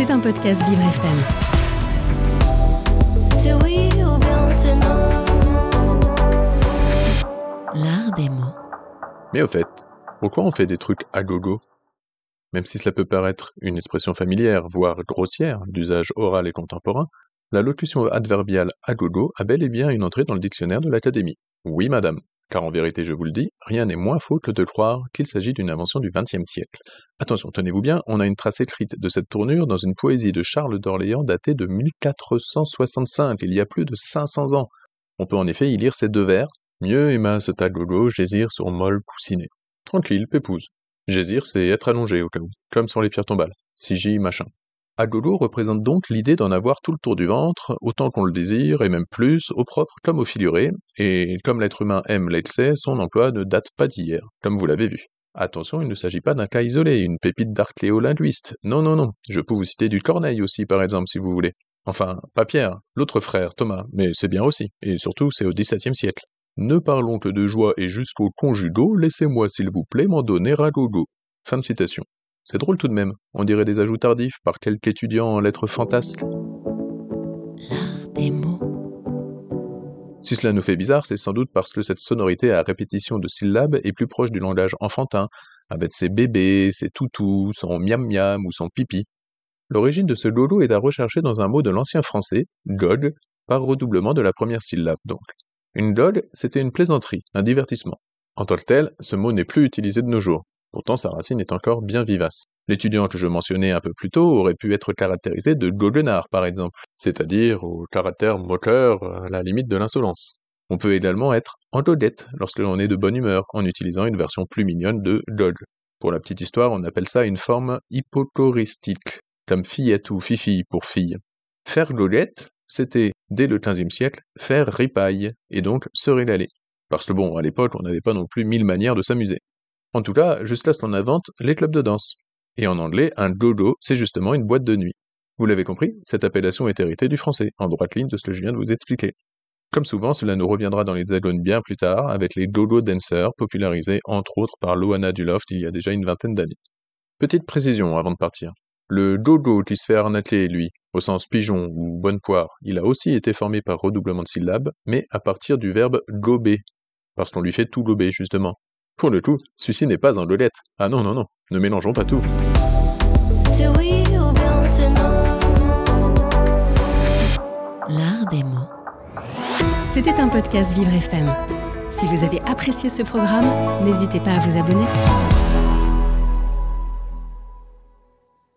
C'est un podcast Vivre FM. C'est oui ou bien c'est non. L'art des mots. Mais au fait, pourquoi on fait des trucs à gogo? Même si cela peut paraître une expression familière, voire grossière, d'usage oral et contemporain, la locution adverbiale à gogo a bel et bien une entrée dans le dictionnaire de l'Académie. Oui, madame, car en vérité, je vous le dis, rien n'est moins faux que de croire qu'il s'agit d'une invention du XXe siècle. Attention, tenez-vous bien, on a une trace écrite de cette tournure dans une poésie de Charles d'Orléans datée de 1465, il y a plus de 500 ans. On peut en effet y lire ces deux vers Mieux aimasse ta gogo, gésir sur molle coussinet. Tranquille, pépouse. Gésir, c'est être allongé au cas où, comme sur les pierres tombales. Sigi, machin. Agogo représente donc l'idée d'en avoir tout le tour du ventre, autant qu'on le désire, et même plus, au propre comme au figuré, et comme l'être humain aime l'excès, son emploi ne date pas d'hier, comme vous l'avez vu. Attention, il ne s'agit pas d'un cas isolé, une pépite d'archéolinguiste. Non, non, non. Je peux vous citer du Corneille aussi, par exemple, si vous voulez. Enfin, pas Pierre, l'autre frère, Thomas, mais c'est bien aussi, et surtout c'est au XVIIe siècle. Ne parlons que de joie et jusqu'au conjugaux, laissez-moi s'il vous plaît m'en donner à gogo. Fin de citation. C'est drôle tout de même, on dirait des ajouts tardifs par quelque étudiant en lettres fantasques. L'art des mots. Si cela nous fait bizarre, c'est sans doute parce que cette sonorité à répétition de syllabes est plus proche du langage enfantin, avec ses bébés, ses toutous, son miam miam ou son pipi. L'origine de ce gogo est à rechercher dans un mot de l'ancien français, gog, par redoublement de la première syllabe donc. Une gog, c'était une plaisanterie, un divertissement. En tant que tel, ce mot n'est plus utilisé de nos jours. Pourtant, sa racine est encore bien vivace. L'étudiant que je mentionnais un peu plus tôt aurait pu être caractérisé de goguenard, par exemple, c'est-à-dire au caractère moqueur à la limite de l'insolence. On peut également être en goguette lorsque l'on est de bonne humeur, en utilisant une version plus mignonne de gog. Pour la petite histoire, on appelle ça une forme hypochoristique, comme fillette ou fifi pour fille. Faire goguette, c'était, dès le XVe siècle, faire ripaille, et donc se régaler. Parce que bon, à l'époque, on n'avait pas non plus mille manières de s'amuser. En tout cas, jusqu'à ce qu'on invente les clubs de danse. Et en anglais, un gogo, c'est justement une boîte de nuit. Vous l'avez compris, cette appellation est héritée du français, en droite ligne de ce que je viens de vous expliquer. Comme souvent, cela nous reviendra dans l'hexagone bien plus tard, avec les gogo dancers, popularisés entre autres par Loana Duloft il y a déjà une vingtaine d'années. Petite précision avant de partir. Le gogo qui se fait arnaquer, lui, au sens pigeon ou bonne poire, il a aussi été formé par redoublement de syllabes, mais à partir du verbe gober, parce qu'on lui fait tout gober, justement. Pour le coup, celui-ci n'est pas un lolette. Ah non, non, non, ne mélangeons pas tout. L'art des mots. C'était un podcast Vivre FM. Si vous avez apprécié ce programme, n'hésitez pas à vous abonner.